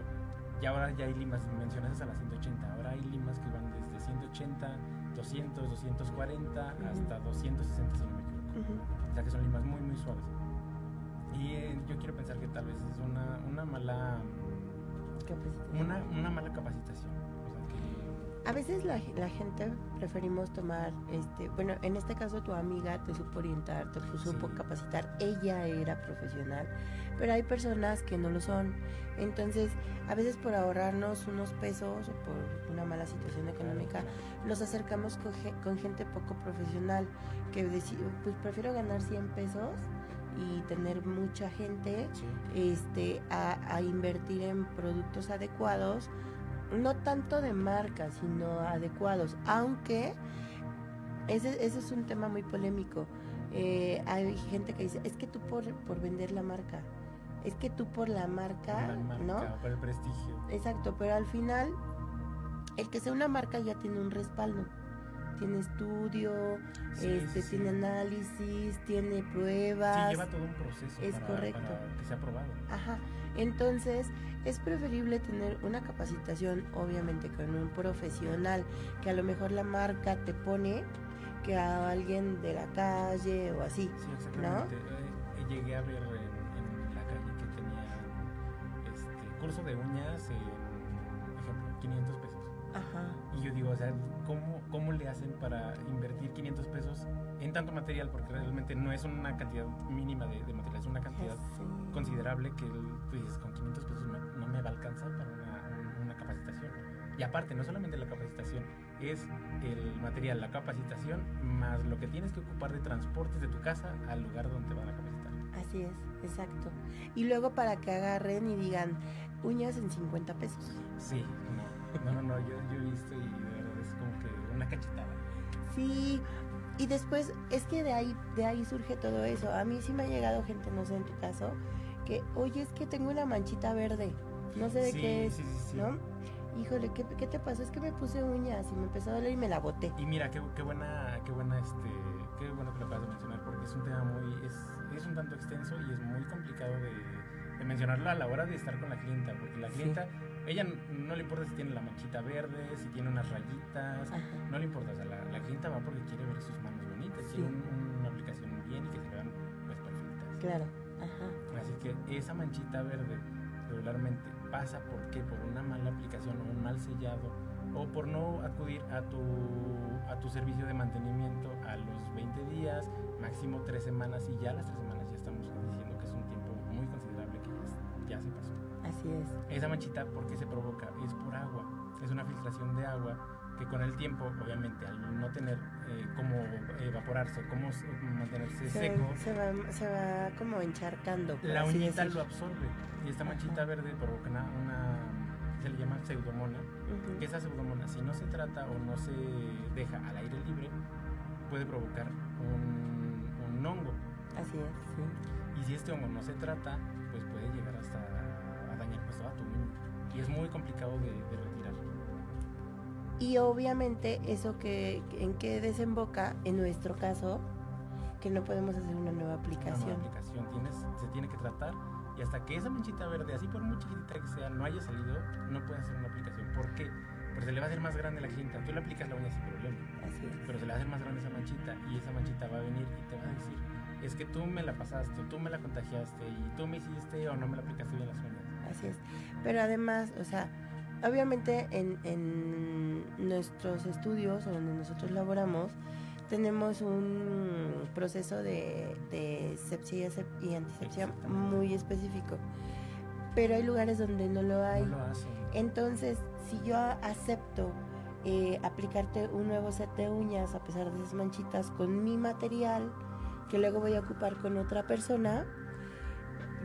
ya ahora ya hay limas, mencionaste a las 180, ahora hay limas que van desde 180, 200, 240 hasta 260 si no me equivoco. O sea que son limas muy muy suaves. Y eh, yo quiero pensar que tal vez es una, una mala una, una mala capacitación. O sea que A veces la, la gente preferimos tomar, este, bueno, en este caso tu amiga te supo orientar, te supo capacitar, ella era profesional, pero hay personas que no lo son. Entonces, a veces por ahorrarnos unos pesos o por una mala situación económica, nos acercamos con, con gente poco profesional, que deci- pues prefiero ganar 100 pesos y tener mucha gente este, a, a invertir en productos adecuados no tanto de marca, sino adecuados, aunque ese, ese es un tema muy polémico. Eh, hay gente que dice, es que tú por, por vender la marca, es que tú por la marca, la marca, ¿no? por el prestigio. Exacto, pero al final, el que sea una marca ya tiene un respaldo. Tiene estudio, Sí, este, sí, tiene análisis, tiene pruebas. Sí, lleva todo un proceso Es para, correcto. para que sea aprobado. Ajá. Entonces, es preferible tener una capacitación, obviamente, con un profesional, que a lo mejor la marca te pone, que a alguien de la calle o así. Sí, ¿No? exactamente. Eh, llegué a ver en, en la calle que tenían este, curso de uñas en, ejemplo, 500 pesos. Ajá. Y yo digo, o sea, ¿cómo, ¿cómo le hacen para invertir 500 pesos en tanto material? Porque realmente no es una cantidad mínima de, de material, es una cantidad considerable que pues, con 500 pesos no, no me va a alcanzar para una, un- una capacitación. Y aparte, no solamente la capacitación, es el material, la capacitación, más lo que tienes que ocupar de transportes de tu casa al lugar donde te van a capacitar. Así es, exacto. Y luego para que agarren y digan uñas en 50 pesos. Sí, no, no, no, no, yo, yo he visto y una cachetada. Sí, y después es que de ahí, de ahí surge todo eso. A mí sí me ha llegado gente, no sé en tu caso, que, oye, es que tengo una manchita verde, no sé de Sí, qué es, sí, sí, sí. ¿no? Híjole, ¿qué, ¿qué te pasó? Es que me puse uñas y me empezó a doler y me la boté. Y mira, qué, qué buena, qué buena, este, qué bueno que lo acabas de mencionar, porque es un tema muy, es, es un tanto extenso y es muy complicado de, de mencionarlo a la hora de estar con la clienta, porque la clienta, ella no le importa si tiene la manchita verde, si tiene unas rayitas, no le importa, o sea, la, la clienta va porque quiere ver sus manos bonitas, Sí. quiere un- una aplicación bien y que se vean pues perfectas. Claro, ajá. Así que esa manchita verde regularmente pasa por qué? Por una mala aplicación o un mal sellado o por no acudir a tu, a tu servicio de mantenimiento a los 20 días, máximo 3 semanas y ya las 3 semanas ya estamos diciendo que es un tiempo muy considerable que ya, ya se pasó. Así es. Esa manchita, ¿por qué se provoca? Es por agua. Es una filtración de agua que con el tiempo, obviamente, al no tener eh, cómo evaporarse, cómo mantenerse Se, seco, se va, se va como encharcando. la así uñita decir. lo absorbe y esta manchita verde provoca una, una- se le llama pseudomona Ujú. que esa pseudomona si no se trata o no se deja al aire libre puede provocar un, un hongo Así es, sí. y si este hongo no se trata y es muy complicado de, de retirar Y obviamente eso que en qué desemboca, en nuestro caso, que no podemos hacer una nueva una aplicación. nueva aplicación tienes, se tiene que tratar y hasta que esa manchita verde, así por muy chiquitita que sea, no haya salido, no puedes hacer una aplicación. ¿Por qué? Porque se le va a hacer más grande la clienta. Tú le aplicas la uña sin problema. Así es. Pero se le va a hacer más grande esa manchita y esa manchita va a venir y te va a decir, es que tú me la pasaste, tú me la contagiaste y tú me hiciste o no me la aplicaste bien las uñas. Así es. Pero además, o sea, obviamente en, en nuestros estudios, o donde nosotros laboramos, tenemos un proceso de, de sepsia y antisepsia muy específico. Pero hay lugares donde no lo hay. No lo. Entonces, si yo acepto eh, aplicarte un nuevo set de uñas a pesar de esas manchitas con mi material, que luego voy a ocupar con otra persona,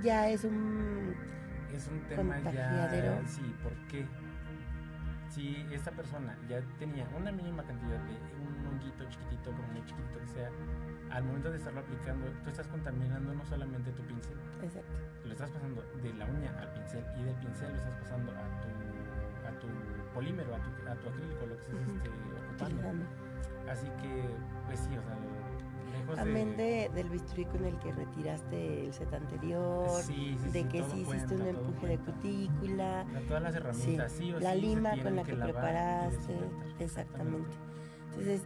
ya es un Es un tema ya, sí, ¿por qué? Si esta persona ya tenía una mínima cantidad de un honguito chiquitito, por muy chiquitito que sea, al momento de estarlo aplicando, tú estás contaminando no solamente tu pincel, Exacto. lo estás pasando de la uña al pincel y del pincel lo estás pasando a tu, a tu polímero, a tu, a tu acrílico, lo que estés este, ocupando. Utilizando. Así que, pues sí, o sea, lejos Amén de... de, del bisturí con el que retiraste el set anterior, Sí, sí, de sí, que sí hiciste cuenta, un empuje de cutícula, sea, todas las herramientas, sí, o la lima con la que preparaste, exactamente. Entonces,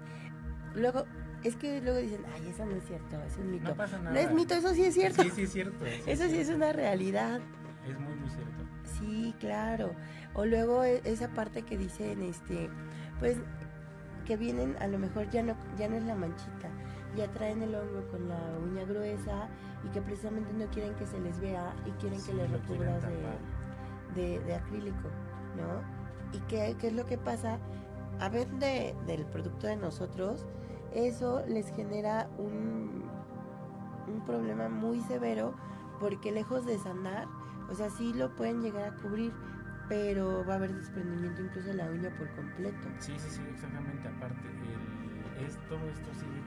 luego, es que luego dicen, ay, eso no es cierto, es un mito. No pasa nada. No es mito, eso sí es cierto. Sí, sí es cierto. sí Eso sí es cierto. una realidad. Es muy, muy cierto. Sí, claro. O luego e- esa parte que dicen, este, pues, que vienen, a lo mejor ya no, ya no es la manchita, ya traen el hongo con la uña gruesa y que precisamente no quieren que se les vea y quieren Sí, que les recubras de, de, de acrílico, ¿no? ¿Y qué, qué es lo que pasa? A ver de, del producto de nosotros, eso les genera un, un problema muy severo porque lejos de sanar, o sea, sí lo pueden llegar a cubrir, pero va a haber desprendimiento incluso de la uña por completo. Sí, sí, sí, exactamente. Aparte, el, es, todo esto sigue.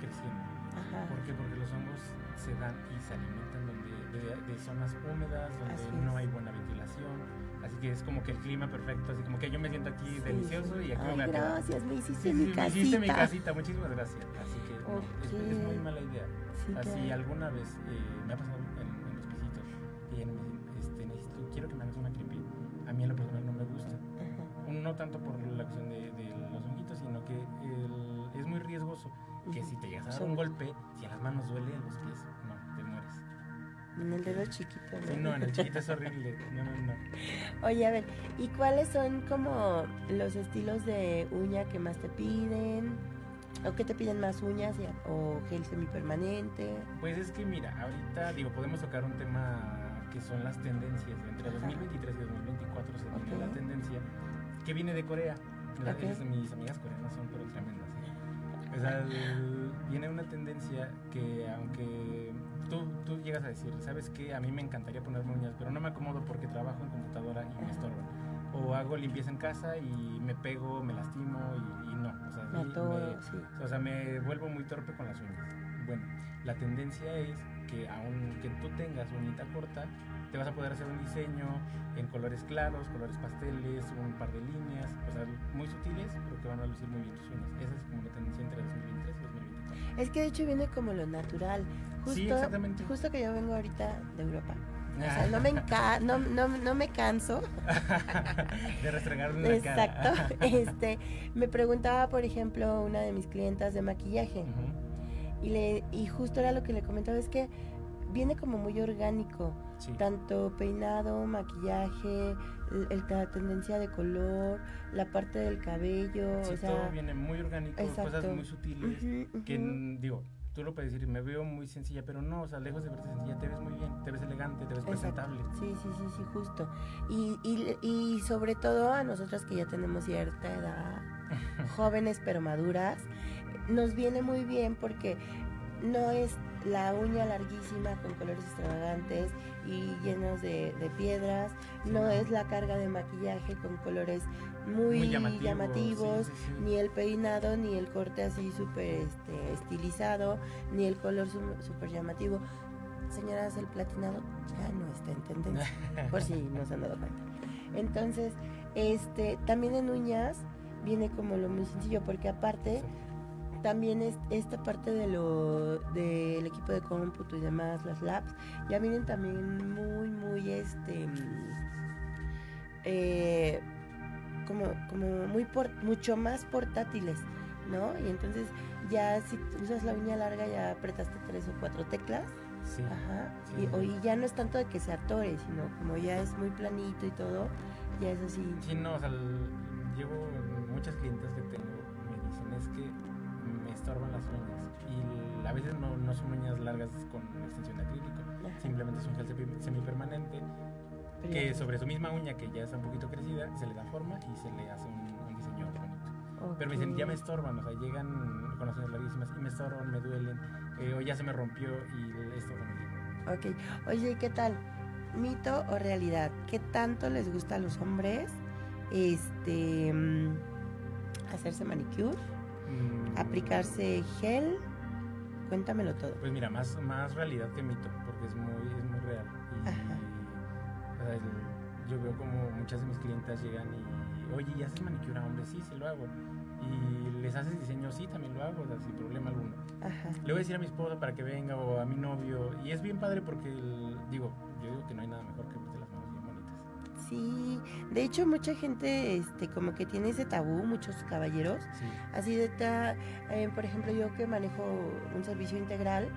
Ajá. ¿Por qué? Porque los hongos se dan y se alimentan donde, de, de zonas húmedas, donde no hay buena ventilación, Así que es como que el clima perfecto, así como que yo me siento aquí delicioso y aquí me Ay, quedar. gracias, me hiciste Sí, mi sí, Me hiciste mi casita. casita, muchísimas gracias. Así que no, es- es, muy mala idea. Sí, Así claro. alguna vez eh, me ha pasado en, en los pisitos y me dicen, este, necesito, quiero que me hagas una creepy. A mí en lo personal no me gusta. No tanto por la cuestión de, de los honguitos, sino que el- es muy riesgoso que si te llegas a dar un golpe, si en las manos duele, en los pies, no, te mueres. En el dedo chiquito, Sí, no, en el chiquito es horrible. No, no, no. Oye, a ver, ¿y cuáles son como los estilos de uña que más te piden? ¿O qué te piden más uñas o gel semipermanente? Pues es que mira, ahorita digo, podemos tocar un tema que son las tendencias. Entre 2023 y 2024 se viene la tendencia que viene de Corea. La- Ok. esas- mis amigas coreanas son pero tremendas. O sea, el- viene una tendencia que aunque tú, tú llegas a decir, ¿sabes qué? A mí me encantaría ponerme uñas, pero no me acomodo porque trabajo en computadora y me estorban. O hago limpieza en casa y me pego, me lastimo y, y no. O sea, Me sí. o sea, me vuelvo muy torpe con las uñas. Bueno, la tendencia es que aunque tú tengas uñita corta, te vas a poder hacer un diseño en colores claros, colores pasteles, un par de líneas, o sea, muy sutiles, pero que van a lucir muy bien tus uñas. Esa es como la tendencia entre 2023 y 2024. Es que de hecho viene como lo natural. Justo, Sí, exactamente. Justo que yo vengo ahorita de Europa. O sea, no me, no, no, no me canso. De restregar una cara. Exacto. Este, me preguntaba, por ejemplo, una de mis clientas de maquillaje. Y, le, y justo era lo que le comentaba, es que viene como muy orgánico. Sí. Tanto peinado, maquillaje, el- el- la tendencia de color, la parte del cabello. Sí, o sea, todo viene muy orgánico, cosas exacto. muy sutiles, que digo, tú lo puedes decir, me veo muy sencilla, pero no, o sea, lejos de verte sencilla, te ves muy bien, te ves elegante, te ves Exacto. presentable. Sí, sí, sí, sí, justo. Y, y, y sobre todo a nosotras que ya tenemos cierta edad, jóvenes pero maduras, nos viene muy bien porque no es la uña larguísima con colores extravagantes y llenos de, de piedras, no es la carga de maquillaje con colores muy, Muy llamativos, llamativos, sí, sí, sí. ni el peinado, ni el corte así súper este, estilizado, ni el color súper llamativo. Señoras, el platinado ya no está en tendencia, por si no se han dado cuenta. Entonces, este, también en uñas viene como lo muy sencillo, porque aparte también es esta parte de lo del equipo de cómputo y demás, las labs, ya vienen también muy, muy este eh, como, como muy por- mucho más portátiles, ¿no? Y entonces ya si usas la uña larga ya apretaste tres o cuatro teclas. Sí. Ajá. Sí. Y, y ya no es tanto de que se atore, sino como ya es muy planito y todo, ya es así. Sí, no, o sea, llevo muchas clientes que tengo, estorban las uñas y a veces no, no son uñas largas con extensión de acrílico, simplemente es un gel semi- semipermanente Pero que sobre su misma uña que ya está un poquito crecida se le da forma y se le hace un, un diseño bonito. Pero me dicen, ya me estorban, o sea, llegan con las uñas larguísimas y me estorban, me duelen, eh, o ya se me rompió y esto no Ok. Oye, ¿y ¿qué tal? ¿Mito o realidad? ¿Qué tanto les gusta a los hombres este mm, hacerse manicure? Mm. ¿Aplicarse gel? Cuéntamelo todo. Pues mira, más, más realidad que mito, porque es muy, es muy real. Y, o sea, el- yo veo como muchas de mis clientas llegan y, oye, ¿y haces manicure a hombres? Sí, sí lo hago. Y les haces diseño, sí, también lo hago, o sea, sin problema alguno. Ajá. Le voy a decir a mi esposa para que venga o a mi novio. Y es bien padre porque, el- digo, yo digo que no hay nada mejor Sí, de hecho mucha gente este como que tiene ese tabú, muchos caballeros, Sí. así de ta- eh, por ejemplo yo que manejo un servicio integral,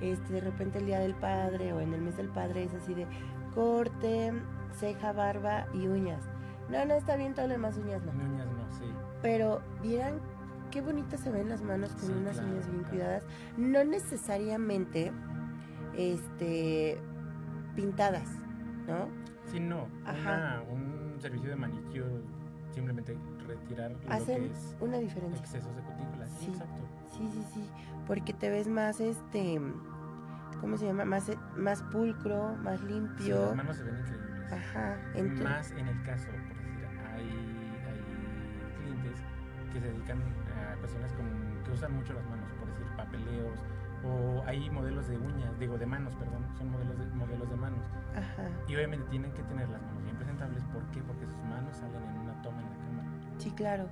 este de repente el día del padre o en el mes del padre es así de corte, ceja, barba y uñas. No, no está bien todo lo demás uñas no. Uñas no, sí. Pero vieran qué bonitas se ven las manos con Sí, unas claro, uñas bien claro. cuidadas, no necesariamente este pintadas, ¿no? Sí, no. Ajá. Una, un servicio de manicure, simplemente retirar lo Hacen que es una diferencia. excesos de cutículas. Sí, Sí. exacto. Sí, sí, sí, porque te ves más, este, ¿cómo se llama? Más, más pulcro, más Sí, limpio. las manos se ven increíbles. Ajá, Más en el caso, por decir, hay, hay clientes que se dedican a cuestiones como que usan mucho las manos, por decir, papeleos, O hay modelos de uñas, digo de manos, perdón, son modelos de, modelos de manos. Ajá. Y obviamente tienen que tener las manos bien presentables. ¿Por qué? Porque sus manos salen en una toma en la cámara. Sí, claro.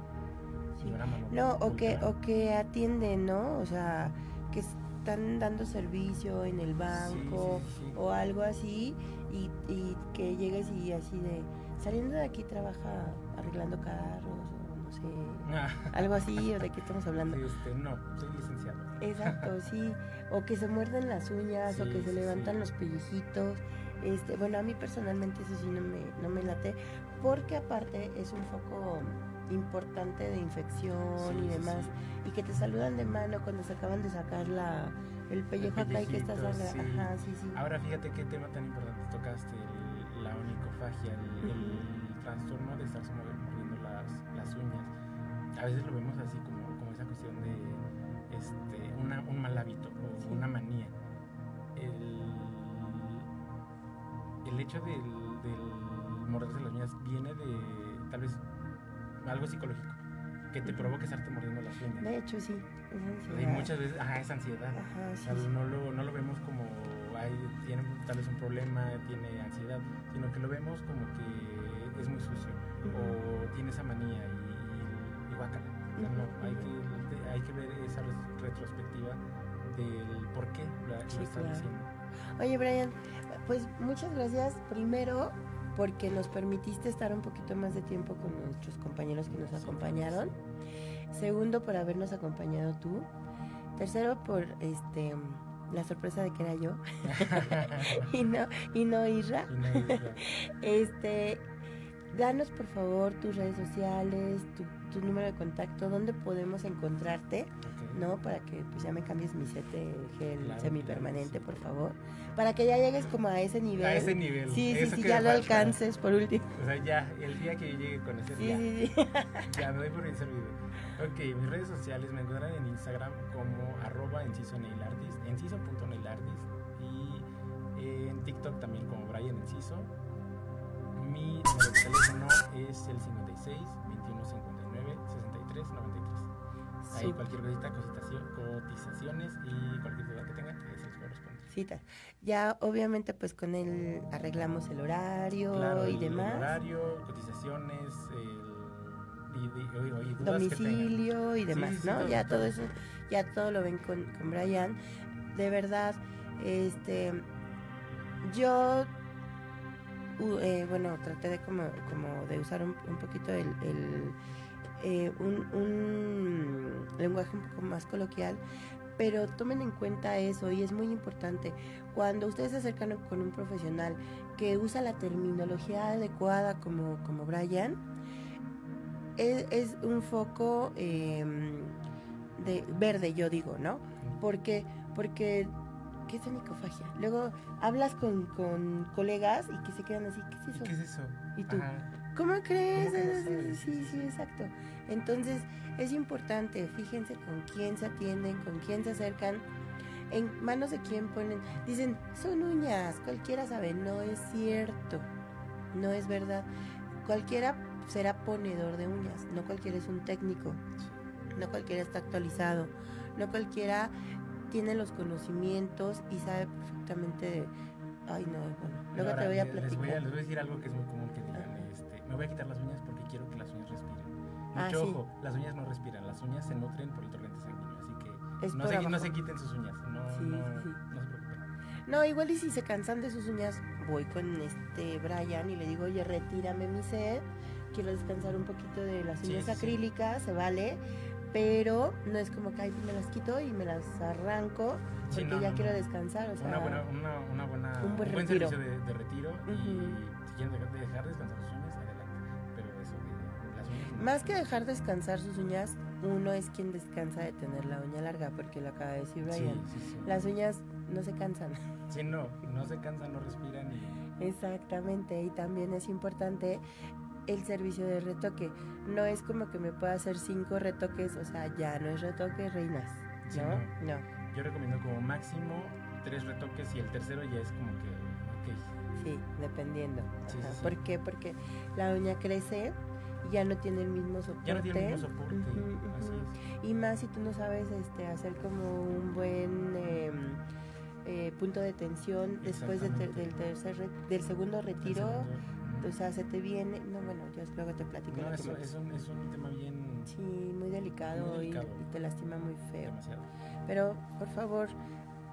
Mano No, o que, o que atienden, ¿no? O sea, que están dando servicio en el banco sí, sí. o algo así y, y que llegues y así de, saliendo de aquí trabaja arreglando carros o no sé, Ah. algo así, o de qué estamos hablando. Sí, este, no, soy licenciado. Exacto, sí. O que se muerden las uñas, o Sí, que se sí, levantan sí. los pellejitos. Este, bueno, a mí personalmente eso sí no me, no me late, porque aparte es un foco importante de infección y demás. Y que te saludan de mano cuando se acaban de sacar la, el pellejo acá y que estás. Ajá. Ahora fíjate qué tema tan importante tocaste, el- la onicofagia, el, el trastorno de movi- mordiendo las, las uñas. A veces lo vemos así como, una, un mal hábito o una manía. El, el hecho del, del morderse las uñas viene de tal vez algo psicológico que te provoque estarte mordiendo las uñas. De hecho, sí. es Y muchas veces, ajá, es ansiedad. Ajá, sí, sí. no, lo, no lo vemos como, ay, tiene tal vez un problema, tiene ansiedad, sino que lo vemos como que es muy sucio o tiene esa manía y, y guácala. No, hay que, hay que ver esa retrospectiva del por qué lo, están claro. haciendo. Oye, Brian, pues muchas gracias. Primero, porque nos permitiste estar un poquito más de tiempo con nuestros compañeros que nos acompañaron. Segundo, por habernos acompañado tú. Tercero, por este la sorpresa de que era yo. y no, y no Isra. Y no Isra. este, danos por favor tus redes sociales, tu, tu número de contacto, dónde podemos encontrarte, ¿no? Para que pues ya me cambies mi set de gel Claro, semipermanente, por favor. Para que ya llegues como a ese nivel. A ese nivel, Sí, sí, sí, ya lo falta. alcances por último. O sea, ya, el día que yo llegue con ese Sí, día, sí, sí. ya me doy por bien servido. Ok, mis redes sociales me encuentran en Instagram como arroba enciso nailardis, enciso.nailardis y en TikTok también como Brian Enciso. Mi número de teléfono es el 56 21 59 63 93. Ahí cualquier cosita, cotizaciones y cualquier duda que tengan, ahí se los puedo responder. Cita. Ya obviamente pues con él arreglamos el horario Claro, y el demás. horario, cotizaciones, el, y, y- y- que domicilio y demás, sí, sí, ¿no? todo, ya todo todo. eso, ya todo lo ven con, con Brian. De verdad, este, yo, u- eh, bueno, traté de como, como de usar un, un poquito el, el, eh, un, un lenguaje un poco más coloquial, pero tomen en cuenta eso y es muy importante. Cuando ustedes se acercan con un profesional que usa la terminología adecuada como, como Brian, es, es un foco eh, de verde, yo digo, ¿no? Porque, porque, ¿qué es onicofagia? Luego hablas con, con colegas y que se quedan así, ¿qué es eso? ¿Qué es eso? ¿Y tú? Ajá. ¿Cómo crees? ¿Cómo que no Sí, sí, exacto. Entonces, es importante, fíjense con quién se atienden, con quién se acercan, en manos de quién ponen. Dicen, son uñas, cualquiera sabe, no es cierto, no es verdad. Cualquiera será ponedor de uñas, no cualquiera es un técnico, no cualquiera está actualizado, no cualquiera tiene los conocimientos y sabe perfectamente de... Ay, no, bueno, luego Ahora, te voy a les- Les voy a, platicar. les voy a decir algo que es muy común voy a quitar las uñas porque quiero que las uñas respiren. Ah, Mucho sí. ojo, las uñas no respiran, las uñas se nutren por el torrente sanguíneo, así que no, se, no se quiten sus uñas, no, Sí, no, sí, sí. no se preocupen. No, igual y si se cansan de sus uñas, voy con este Brian y le digo, oye, retírame mi set, quiero descansar un poquito de las Sí, uñas sí, sí. acrílicas, se vale, pero no es como que ay, me las quito y me las arranco Sí, porque no, ya no, quiero no. descansar, o sea, una buena, una, una buena, un buen buen retiro. servicio de, de retiro y Ujú. si quieren dejar, dejar descansar sus uñas, más que dejar descansar sus uñas, uno es quien descansa de tener la uña larga, porque lo acaba de decir Brian. sí, sí. Las uñas no se cansan. Sí, no, no se cansan, no respiran y Exactamente, y también es importante el servicio de retoque. No es como que me pueda hacer cinco retoques, o sea, ya no es retoque, reinas. ¿No? no. No. yo recomiendo como máximo tres retoques y el tercero ya es como que, ok, Sí, dependiendo. ¿Por qué? Porque la uña crece ya no tiene el mismo soporte. Ya no tiene el mismo soporte, así Y más si tú no sabes este, hacer como un buen eh, eh, punto de tensión después de ter- del, tercer del segundo retiro. O sea, se te viene. No, bueno, yo luego te platico. No, es, es, un, es un tema bien Sí, muy delicado, Muy y- te lastima muy feo. demasiado. Pero, por favor,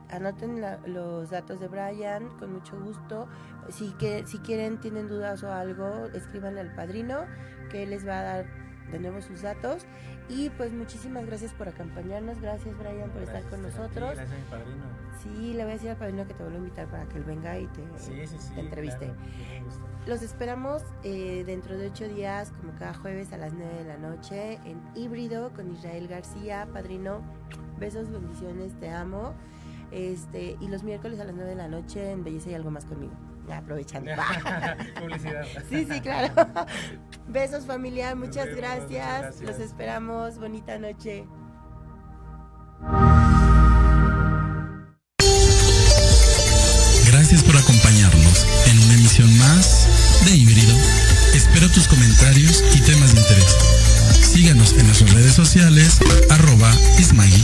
anoten la- los datos de Brian con mucho gusto. Si, que, si quieren, tienen dudas o algo, escríbanle al padrino, que él les va a dar de nuevo sus datos. Y pues muchísimas gracias por acompañarnos. Gracias, Brian, por estar Gracias con a ti, nosotros. Gracias a mi padrino. Sí, le voy a decir al padrino que te vuelvo a invitar para que él venga y te, Sí, sí, sí. te entreviste. claro. Los esperamos eh, dentro de ocho días, como cada jueves a las 9 de la noche, en híbrido con Israel García, padrino. Besos, bendiciones, te amo. Este, y los miércoles a las 9 de la noche en Belleza y algo más conmigo. Ya, aprovechando. Publicidad. Sí, sí, claro. Besos familia, muchas vemos, muchas gracias. gracias. Los esperamos. Bonita noche. Gracias por acompañarnos en una emisión más de Híbrido. Espero tus comentarios y temas de interés. Síganos en nuestras redes sociales, arroba Ismagui.